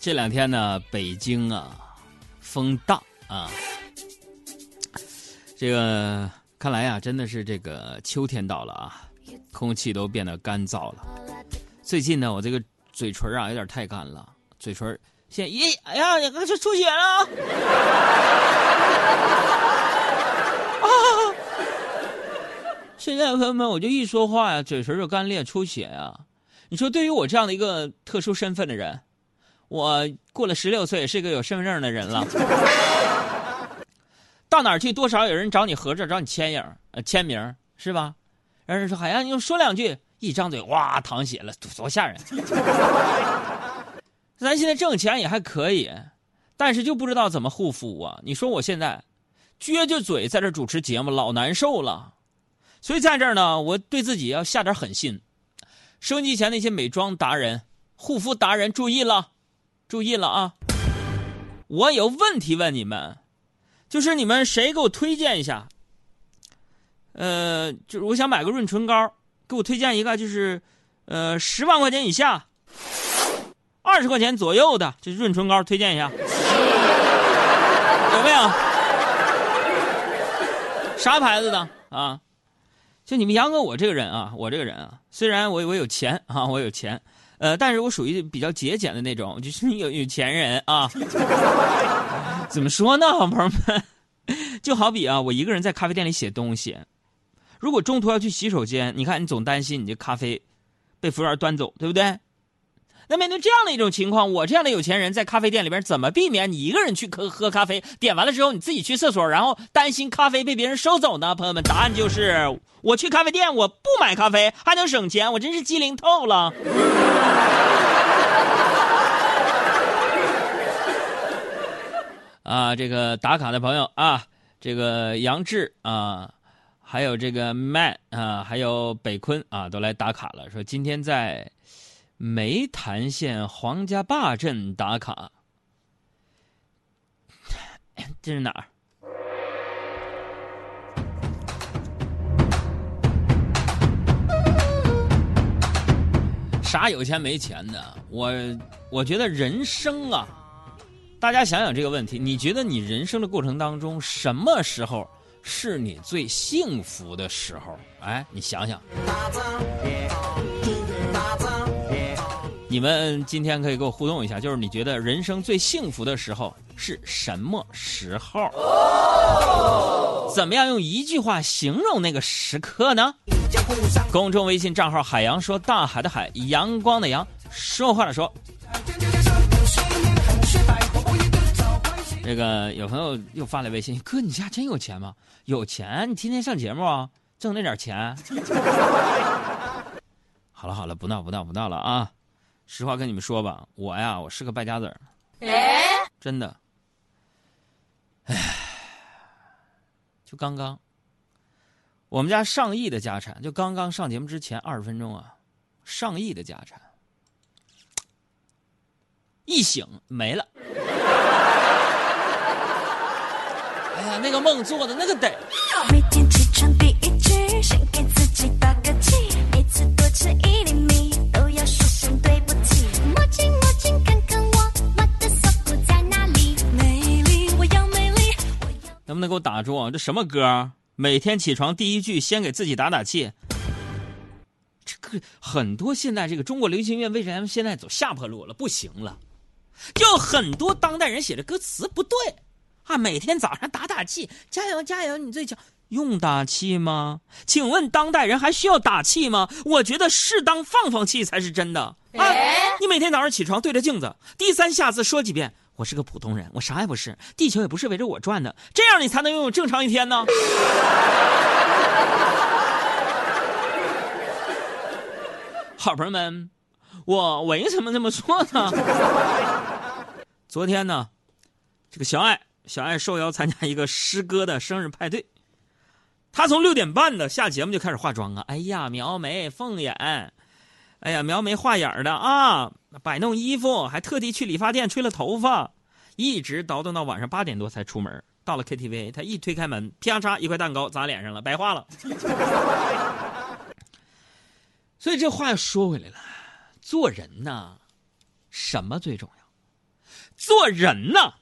这两天呢，北京啊，风大啊，这个看来呀，真的是这个秋天到了啊，空气都变得干燥了。最近呢，我这个嘴唇啊有点太干了，嘴唇现在咦，哎呀，你这出血了啊！现在朋友们，我就一说话呀，嘴唇就干裂出血呀。你说，对于我这样的一个特殊身份的人。我过了十六岁，是个有身份证的人了。到哪儿去，多少有人找你合照，找你签影，呃，签名是吧？让人说：“海洋，你就说两句。”一张嘴，哇，淌血了，多吓人！咱现在挣钱也还可以，但是就不知道怎么护肤啊。你说我现在撅着嘴在这主持节目，老难受了。所以在这儿呢，我对自己要下点狠心。收音机前那些美妆达人、护肤达人，注意了！注意了啊！我有问题问你们，就是你们谁给我推荐一下？呃，就是我想买个润唇膏，给我推荐一个，就是呃十万块钱以下、二十块钱左右的，这润唇膏推荐一下，有没有？啥牌子的啊？就你们杨哥，我这个人啊，我这个人啊，虽然我我有钱啊，我有钱。呃，但是我属于比较节俭的那种，就是有有钱人啊。怎么说呢，朋友们？就好比啊，我一个人在咖啡店里写东西，如果中途要去洗手间，你看你总担心你这咖啡被服务员端走，对不对？那面对这样的一种情况，我这样的有钱人在咖啡店里边怎么避免你一个人去喝喝咖啡？点完了之后你自己去厕所，然后担心咖啡被别人收走呢？朋友们，答案就是我去咖啡店，我不买咖啡还能省钱，我真是机灵透了。啊，这个打卡的朋友啊，这个杨志啊，还有这个 Man 啊，还有北坤啊，都来打卡了，说今天在。梅潭县黄家坝镇打卡，这是哪儿？啥有钱没钱的？我我觉得人生啊，大家想想这个问题，你觉得你人生的过程当中，什么时候是你最幸福的时候？哎，你想想。你们今天可以跟我互动一下，就是你觉得人生最幸福的时候是什么时候？怎么样用一句话形容那个时刻呢？公众微信账号“海洋说大海的海，阳光的阳，说话的说”。这个有朋友又发来微信：“哥，你家真有钱吗？有钱，你天天上节目啊，挣那点钱。”好了好了，不闹不闹不闹了啊！实话跟你们说吧，我呀，我是个败家子儿，真的。哎，就刚刚，我们家上亿的家产，就刚刚上节目之前二十分钟啊，上亿的家产，一醒没了。哎呀，那个梦做的那个得。每天起床第一句，先给自己打个气，每次多吃一厘米。给我打住？这什么歌？每天起床第一句先给自己打打气。这个很多现在这个中国流行乐为什么现在走下坡路了？不行了，就很多当代人写的歌词不对啊！每天早上打打气，加油加油，你最强。用打气吗？请问当代人还需要打气吗？我觉得适当放放气才是真的啊！你每天早上起床对着镜子，低三下四说几遍。我是个普通人，我啥也不是，地球也不是围着我转的，这样你才能拥有正常一天呢。好朋友们，我为什么这么说呢？昨天呢，这个小爱，小爱受邀参加一个师哥的生日派对，他从六点半的下节目就开始化妆啊，哎呀，描眉凤眼，哎呀，描眉画眼的啊。摆弄衣服，还特地去理发店吹了头发，一直倒腾到晚上八点多才出门。到了 KTV，他一推开门，啪嚓一块蛋糕砸脸上了，白化了。所以这话又说回来了，做人呐，什么最重要？做人呐，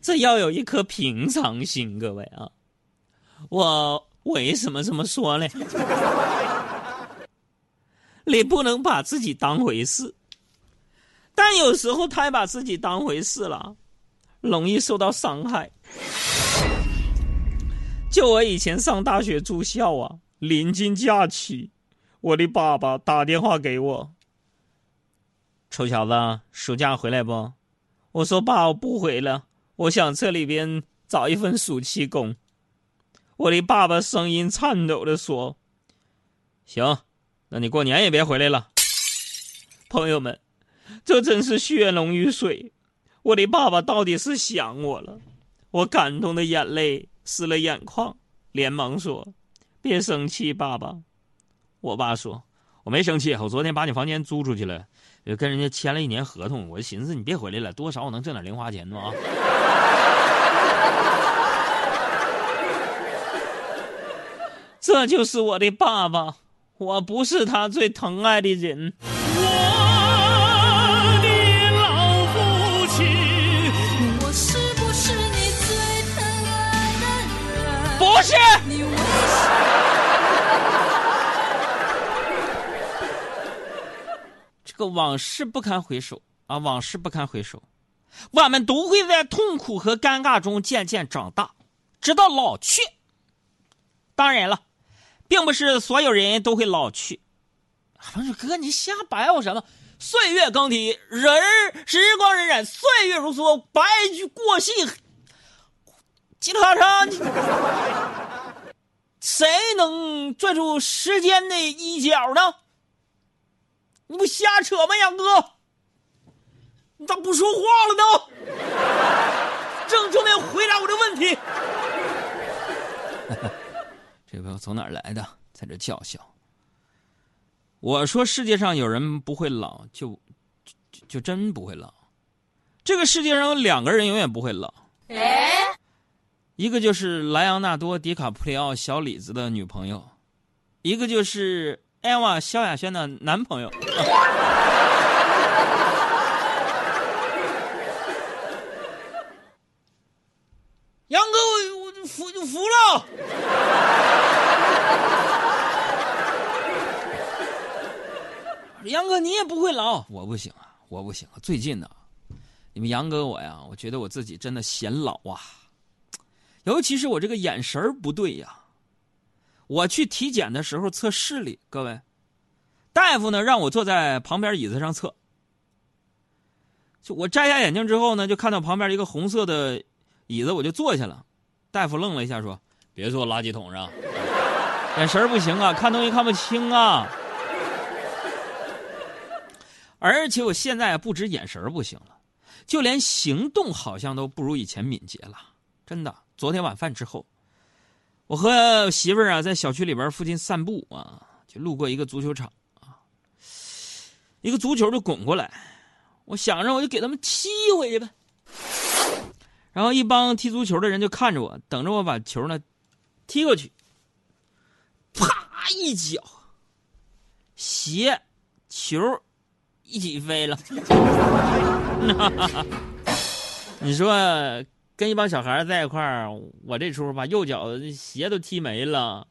这要有一颗平常心，各位啊。我为什么这么说呢？你不能把自己当回事，但有时候太把自己当回事了，容易受到伤害。就我以前上大学住校啊，临近假期，我的爸爸打电话给我：“臭小子，暑假回来不？”我说：“爸，我不回了，我想这里边找一份暑期工。”我的爸爸声音颤抖的说：“行，那你过年也别回来了。”朋友们，这真是血浓于水。我的爸爸到底是想我了？我感动的眼泪湿了眼眶，连忙说：“别生气，爸爸。”我爸说：“我没生气，我昨天把你房间租出去了，跟人家签了一年合同。我寻思你别回来了，多少我能挣点零花钱呢啊。”这就是我的爸爸，我不是他最疼爱的人。我的老父亲，我是不是你最疼爱的人？不是。你为什这个往事不堪回首啊，往事不堪回首，我们都会在痛苦和尴尬中渐渐长大，直到老去。当然了。并不是所有人都会老去，不是哥，你瞎白话什么？岁月更替，人时光荏苒，岁月如梭，白驹过隙，吉他上，谁能拽住时间的一角呢？你不瞎扯吗，杨哥？你咋不说话了呢？正正面回答我的问题。这朋友从哪儿来的？在这叫嚣。我说世界上有人不会老，就就就真不会老。这个世界上有两个人永远不会老，一个就是莱昂纳多·迪卡普里奥小李子的女朋友，一个就是艾娃萧亚轩的男朋友。杨哥，我我服服了。杨哥，你也不会老，我不行啊，我不行啊。最近呢，你们杨哥我呀，我觉得我自己真的显老啊，尤其是我这个眼神不对呀。我去体检的时候测视力，各位，大夫呢让我坐在旁边椅子上测。就我摘下眼镜之后呢，就看到旁边一个红色的椅子，我就坐下了。大夫愣了一下，说：“别坐垃圾桶上，眼神不行啊，看东西看不清啊。”而且我现在不止眼神不行了，就连行动好像都不如以前敏捷了。真的，昨天晚饭之后，我和媳妇儿啊在小区里边附近散步啊，就路过一个足球场啊，一个足球就滚过来，我想着我就给他们踢回去呗。然后一帮踢足球的人就看着我，等着我把球呢踢过去，啪一脚，鞋球。一起飞了，你说跟一帮小孩在一块儿，我这出把右脚鞋都踢没了，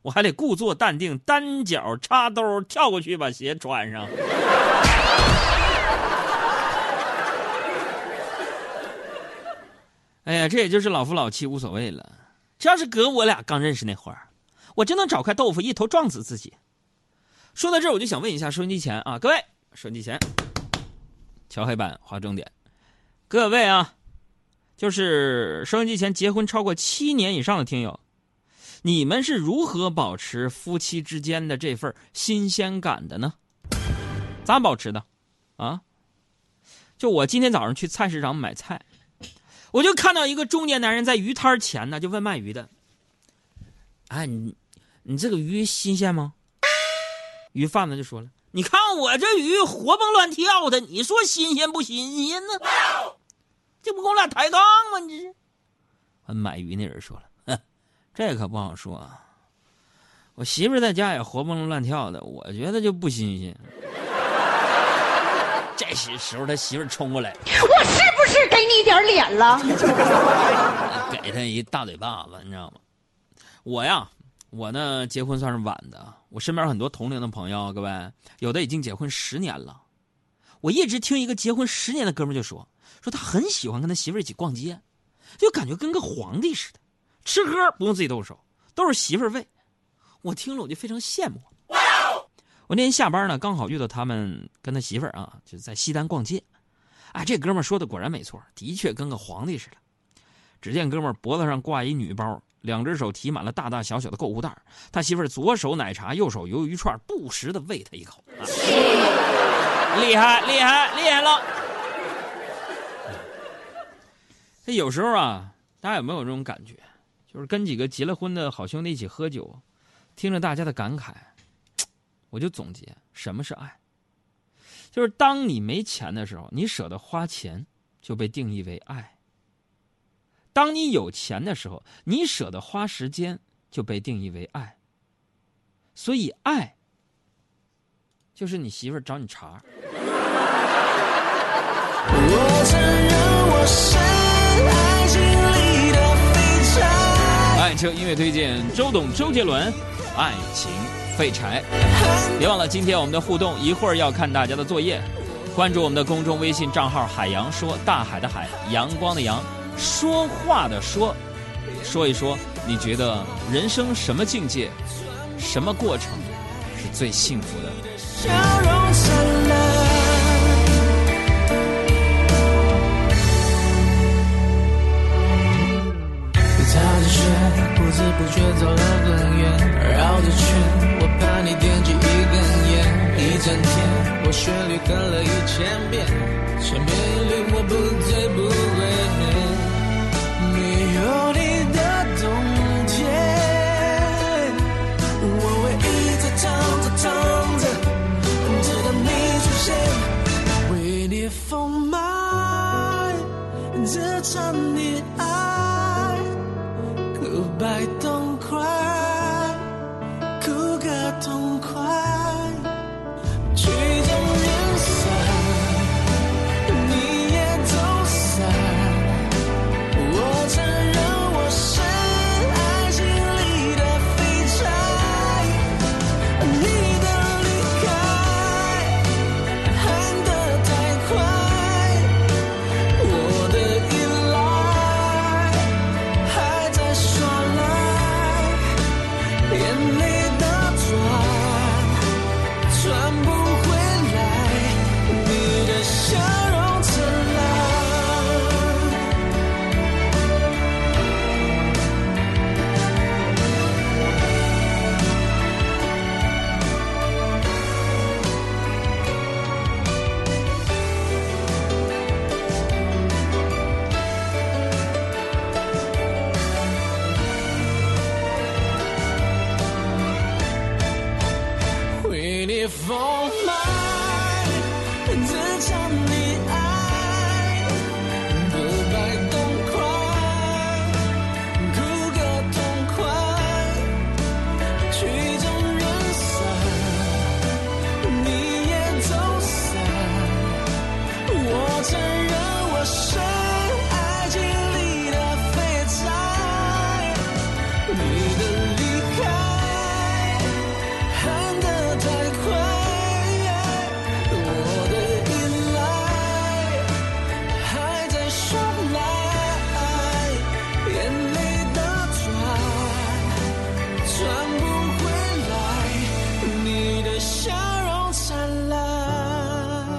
我还得故作淡定，单脚插兜跳过去把鞋穿上。哎呀，这也就是老夫老妻无所谓了。这要是搁我俩刚认识那会儿，我真能找块豆腐一头撞死自己。说到这儿，我就想问一下收音机前啊，各位。手机前，敲黑板划重点。各位啊，就是收音机前结婚超过七年以上的听友，你们是如何保持夫妻之间的这份新鲜感的呢？咋保持的？啊？就我今天早上去菜市场买菜，我就看到一个中年男人在鱼摊前呢，就问卖鱼的：“哎，你你这个鱼新鲜吗？”鱼贩子就说了。你看我这鱼活蹦乱跳的，你说新鲜不新鲜呢？这不跟我俩抬杠吗？你这是。买鱼那人说了：“哼，这可不好说啊。我媳妇在家也活蹦乱跳的，我觉得就不新鲜。这时时候他媳妇儿冲过来，我是不是给你点脸了？给他一大嘴巴子，你知道吗？我呀，我呢结婚算是晚的，我身边很多同龄的朋友，各位有的已经结婚十年了。我一直听一个结婚十年的哥们就说，说他很喜欢跟他媳妇一起逛街，就感觉跟个皇帝似的，吃喝不用自己动手，都是媳妇儿喂。我听了我就非常羡慕。我那天下班呢，刚好遇到他们跟他媳妇儿啊，就在西单逛街。哎，这哥们说的果然没错，的确跟个皇帝似的。只见哥们脖子上挂一女包，两只手提满了大大小小的购物袋他媳妇儿左手奶茶，右手鱿鱼串，不时的喂他一口。厉害，厉害，厉害了！这有时候啊，大家有没有这种感觉？就是跟几个结了婚的好兄弟一起喝酒，听着大家的感慨，我就总结什么是爱。就是当你没钱的时候，你舍得花钱，就被定义为爱；当你有钱的时候，你舍得花时间，就被定义为爱。所以，爱就是你媳妇儿找你茬儿。我承认我是爱情里的废柴。爱车音乐推荐，周董、周杰伦，《爱情废柴》。别忘了今天我们的互动，一会儿要看大家的作业。关注我们的公众微信账号“海洋说”，大海的海，阳光的阳，说话的说，说一说你觉得人生什么境界，什么过程是最幸福的？笑容灿烂。踏着雪，不知不觉走了很远，绕着圈，我怕你点起一根烟。一整天，我旋律哼了一千遍，千篇一律，我不醉不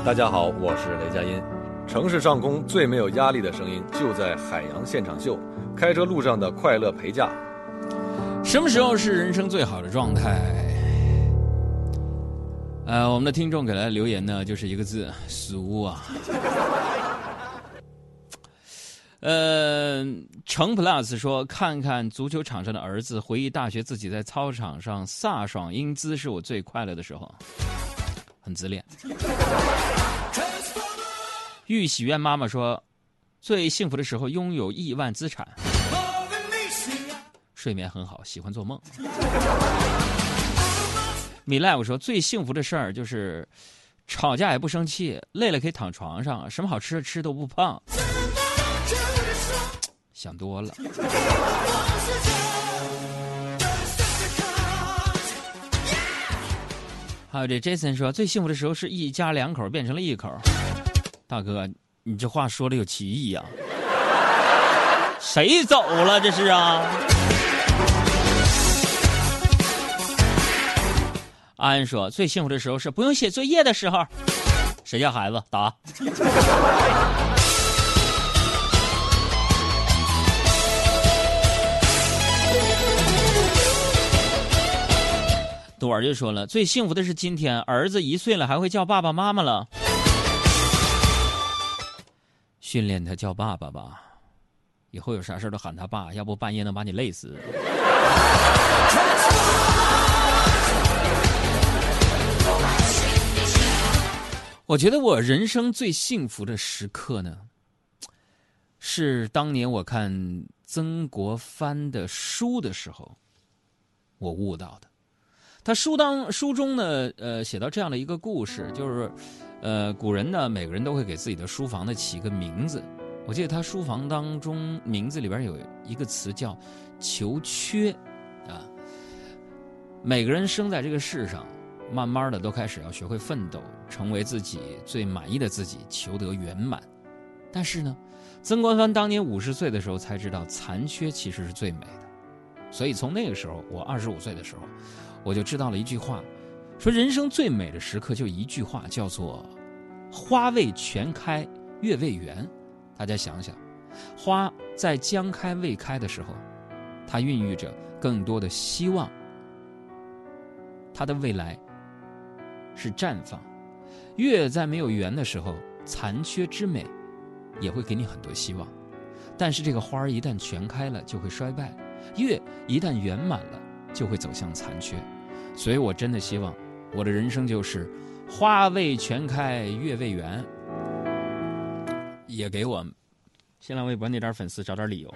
大家好，我是雷佳音。城市上空最没有压力的声音，就在海洋现场秀。开车路上的快乐陪驾。什么时候是人生最好的状态？呃，我们的听众给来的留言呢，就是一个字：俗啊。呃，程 plus 说：“看看足球场上的儿子，回忆大学自己在操场上飒爽英姿，是我最快乐的时候。”很自恋。玉喜愿妈妈说：“最幸福的时候拥有亿万资产，睡眠很好，喜欢做梦。”米莱我说：“最幸福的事儿就是吵架也不生气，累了可以躺床上，什么好吃的吃都不胖。想多了。还有这 Jason 说，最幸福的时候是一家两口变成了一口。大哥，你这话说的有歧义啊、谁走了这是啊？安安说，最幸福的时候是不用写作业的时候。谁家孩子打？朵儿就说了，最幸福的是今天，儿子一岁了，还会叫爸爸妈妈了。训练他叫爸爸吧，以后有啥事都喊他爸，要不半夜能把你累死。我觉得我人生最幸福的时刻呢，是当年我看曾国藩的书的时候，我悟到的。他书当书中呢，呃，写到这样的一个故事，就是，呃，古人呢，每个人都会给自己的书房呢起一个名字。我记得他书房当中名字里边有一个词叫“求缺”，啊，每个人生在这个世上，慢慢的都开始要学会奋斗，成为自己最满意的自己，求得圆满。但是呢，曾国藩当年五十岁的时候才知道残缺其实是最美的，所以从那个时候，我二十五岁的时候。我就知道了一句话，说人生最美的时刻就一句话，叫做“花未全开，月未圆”。大家想想，花在将开未开的时候，它孕育着更多的希望，它的未来是绽放；月在没有圆的时候，残缺之美也会给你很多希望。但是这个花儿一旦全开了，就会衰败；月一旦圆满了，就会走向残缺。所以我真的希望我的人生就是花未全开，月未圆，也给我新浪微博那点粉丝找点理由。